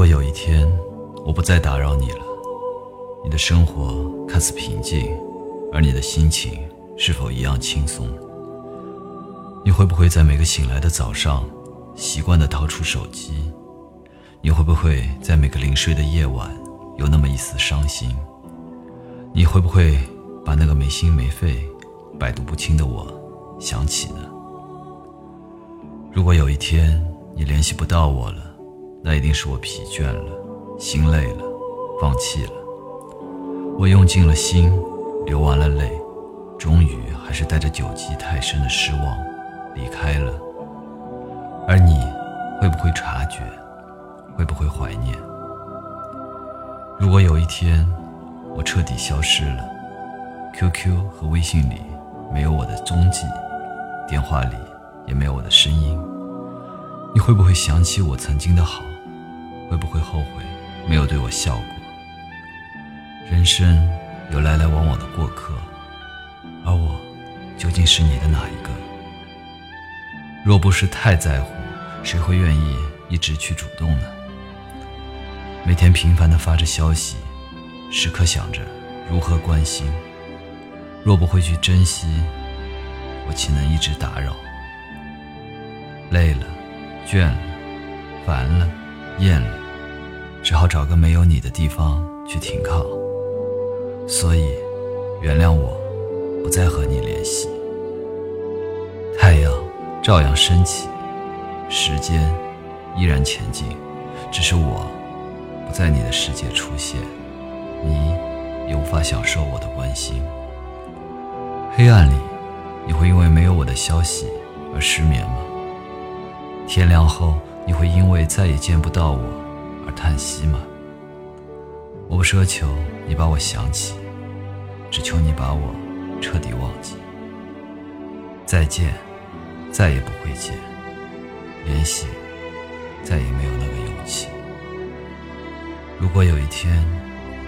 如果有一天我不再打扰你了，你的生活看似平静，而你的心情是否一样轻松？你会不会在每个醒来的早上习惯地掏出手机？你会不会在每个临睡的夜晚有那么一丝伤心？你会不会把那个没心没肺、百毒不侵的我想起呢？如果有一天你联系不到我了，那一定是我疲倦了、心累了、放弃了。我用尽了心，流完了泪，终于还是带着久积太深的失望离开了。而你会不会察觉？会不会怀念？如果有一天我彻底消失了，QQ 和微信里没有我的踪迹，电话里也没有我的声音，你会不会想起我曾经的好？不会后悔没有对我笑过？人生有来来往往的过客，而我究竟是你的哪一个？若不是太在乎，谁会愿意一直去主动呢？每天频繁的发着消息，时刻想着如何关心。若不会去珍惜，我岂能一直打扰？累了，倦了，烦了，厌了。只好找个没有你的地方去停靠，所以原谅我，不再和你联系。太阳照样升起，时间依然前进，只是我不在你的世界出现，你也无法享受我的关心。黑暗里，你会因为没有我的消息而失眠吗？天亮后，你会因为再也见不到我？而叹息吗？我不奢求你把我想起，只求你把我彻底忘记。再见，再也不会见；联系，再也没有那个勇气。如果有一天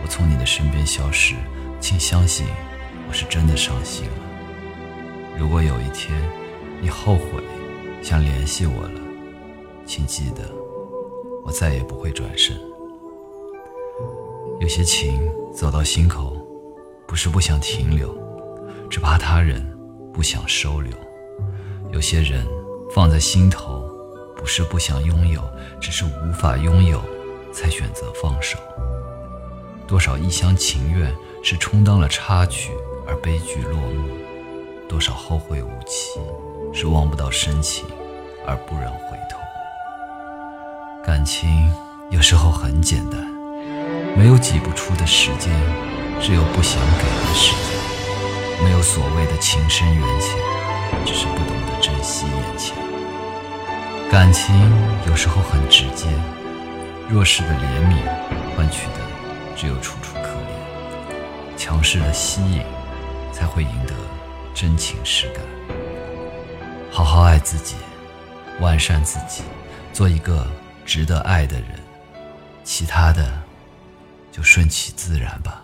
我从你的身边消失，请相信我是真的伤心了。如果有一天你后悔想联系我了，请记得。我再也不会转身。有些情走到心口，不是不想停留，只怕他人不想收留；有些人放在心头，不是不想拥有，只是无法拥有，才选择放手。多少一厢情愿是充当了插曲而悲剧落幕，多少后会无期是望不到深情而不忍回头。感情有时候很简单，没有挤不出的时间，只有不想给的时间。没有所谓的情深缘浅，只是不懂得珍惜眼前。感情有时候很直接，弱势的怜悯换取的只有楚楚可怜，强势的吸引才会赢得真情实感。好好爱自己，完善自己，做一个。值得爱的人，其他的就顺其自然吧。